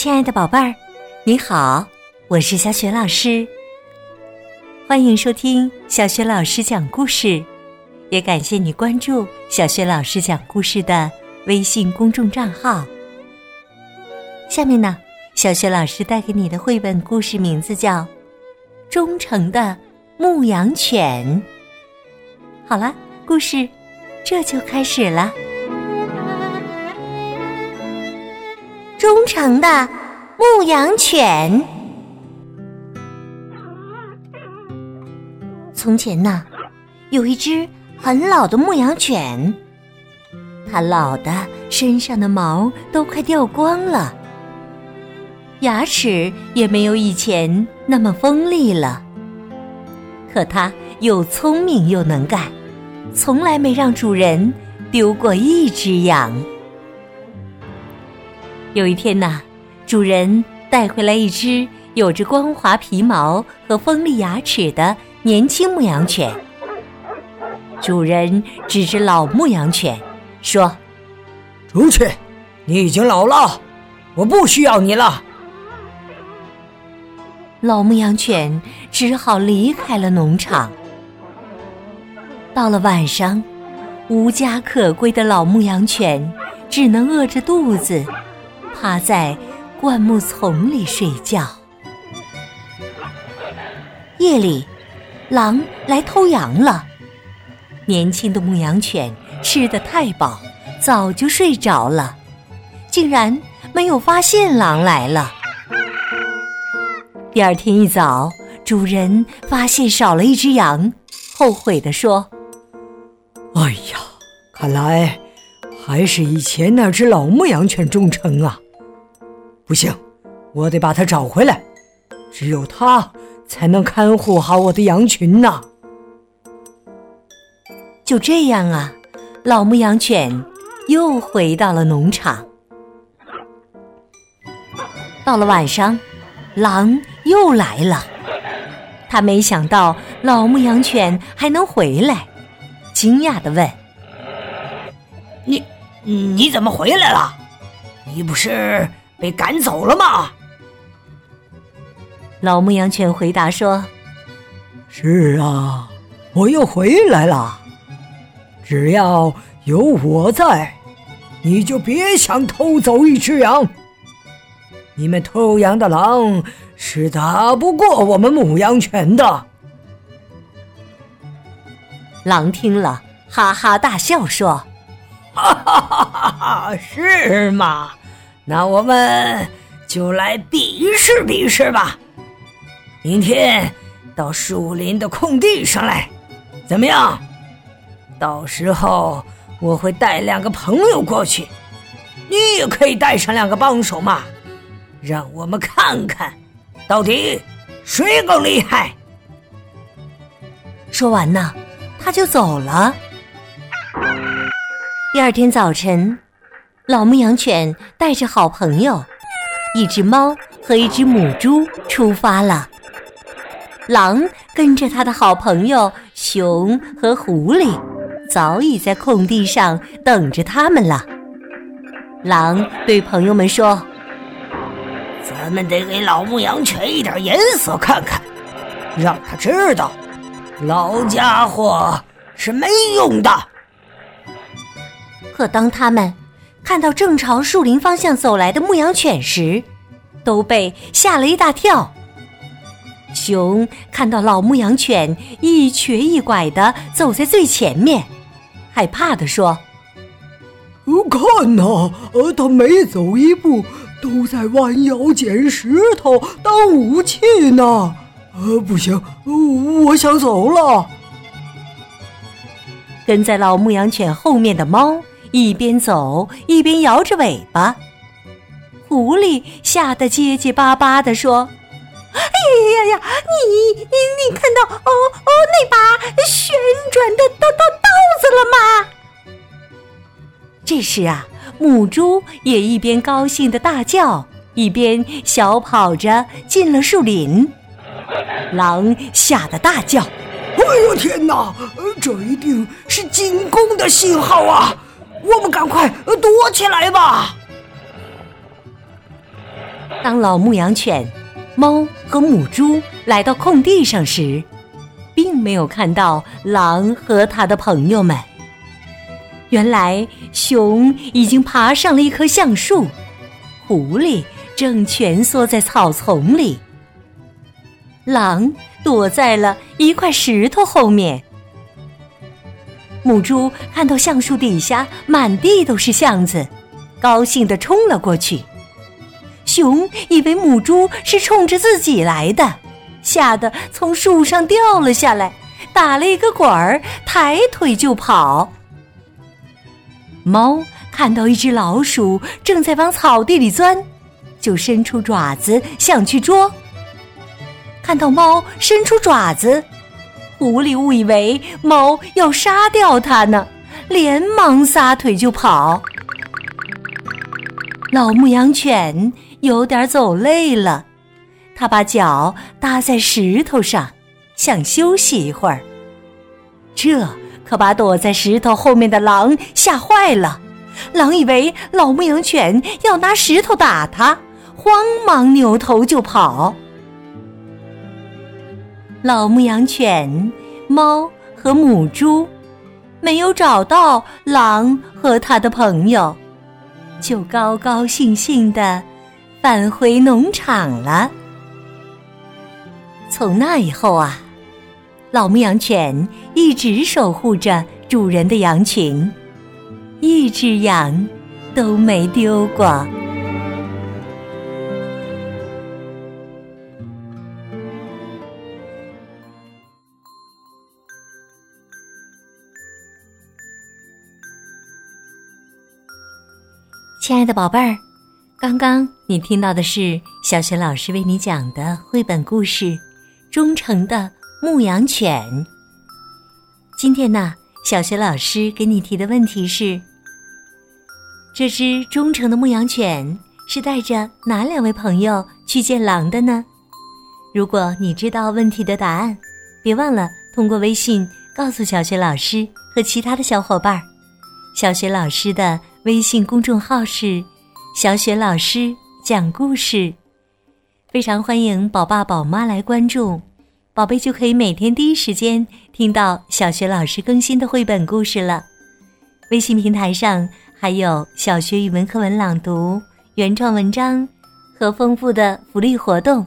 亲爱的宝贝儿，你好，我是小雪老师。欢迎收听小雪老师讲故事，也感谢你关注小雪老师讲故事的微信公众账号。下面呢，小雪老师带给你的绘本故事名字叫《忠诚的牧羊犬》。好了，故事这就开始了。忠诚的牧羊犬。从前呢，有一只很老的牧羊犬，它老的身上的毛都快掉光了，牙齿也没有以前那么锋利了。可它又聪明又能干，从来没让主人丢过一只羊。有一天呐，主人带回来一只有着光滑皮毛和锋利牙齿的年轻牧羊犬。主人指着老牧羊犬说：“出去，你已经老了，我不需要你了。”老牧羊犬只好离开了农场。到了晚上，无家可归的老牧羊犬只能饿着肚子。趴在灌木丛里睡觉。夜里，狼来偷羊了。年轻的牧羊犬吃得太饱，早就睡着了，竟然没有发现狼来了。第二天一早，主人发现少了一只羊，后悔地说：“哎呀，看来还是以前那只老牧羊犬忠诚啊。”不行，我得把它找回来。只有它才能看护好我的羊群呢。就这样啊，老牧羊犬又回到了农场。到了晚上，狼又来了。他没想到老牧羊犬还能回来，惊讶的问：“你你怎么回来了？你不是？”被赶走了吗？老牧羊犬回答说：“是啊，我又回来了。只要有我在，你就别想偷走一只羊。你们偷羊的狼是打不过我们牧羊犬的。”狼听了，哈哈大笑说：“哈哈哈哈！是吗？”那我们就来比试比试吧。明天到树林的空地上来，怎么样？到时候我会带两个朋友过去，你也可以带上两个帮手嘛。让我们看看，到底谁更厉害。说完呢，他就走了。第二天早晨。老牧羊犬带着好朋友，一只猫和一只母猪出发了。狼跟着他的好朋友熊和狐狸，早已在空地上等着他们了。狼对朋友们说：“咱们得给老牧羊犬一点颜色看看，让他知道，老家伙是没用的。”可当他们……看到正朝树林方向走来的牧羊犬时，都被吓了一大跳。熊看到老牧羊犬一瘸一拐的走在最前面，害怕的说：“看呐，呃，他每走一步都在弯腰捡石头当武器呢。呃，不行，我想走了。”跟在老牧羊犬后面的猫。一边走一边摇着尾巴，狐狸吓得结结巴巴地说：“哎呀呀，你你你看到哦哦那把旋转的刀刀刀子了吗？”这时啊，母猪也一边高兴的大叫，一边小跑着进了树林。狼吓得大叫：“哎呦天哪，这一定是进攻的信号啊！”我们赶快躲起来吧！当老牧羊犬、猫和母猪来到空地上时，并没有看到狼和他的朋友们。原来，熊已经爬上了一棵橡树，狐狸正蜷缩在草丛里，狼躲在了一块石头后面。母猪看到橡树底下满地都是橡子，高兴地冲了过去。熊以为母猪是冲着自己来的，吓得从树上掉了下来，打了一个滚儿，抬腿就跑。猫看到一只老鼠正在往草地里钻，就伸出爪子想去捉。看到猫伸出爪子，狐狸误以为猫要杀掉它呢，连忙撒腿就跑。老牧羊犬有点走累了，它把脚搭在石头上，想休息一会儿。这。可把躲在石头后面的狼吓坏了。狼以为老牧羊犬要拿石头打它，慌忙扭头就跑。老牧羊犬、猫和母猪没有找到狼和他的朋友，就高高兴兴的返回农场了。从那以后啊。老牧羊犬一直守护着主人的羊群，一只羊都没丢过。亲爱的宝贝儿，刚刚你听到的是小雪老师为你讲的绘本故事《忠诚的》。牧羊犬。今天呢，小学老师给你提的问题是：这只忠诚的牧羊犬是带着哪两位朋友去见狼的呢？如果你知道问题的答案，别忘了通过微信告诉小学老师和其他的小伙伴儿。小学老师的微信公众号是“小雪老师讲故事”，非常欢迎宝爸宝妈来关注。宝贝就可以每天第一时间听到小雪老师更新的绘本故事了。微信平台上还有小学语文课文朗读、原创文章和丰富的福利活动。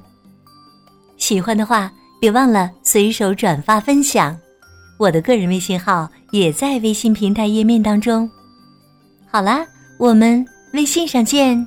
喜欢的话，别忘了随手转发分享。我的个人微信号也在微信平台页面当中。好啦，我们微信上见。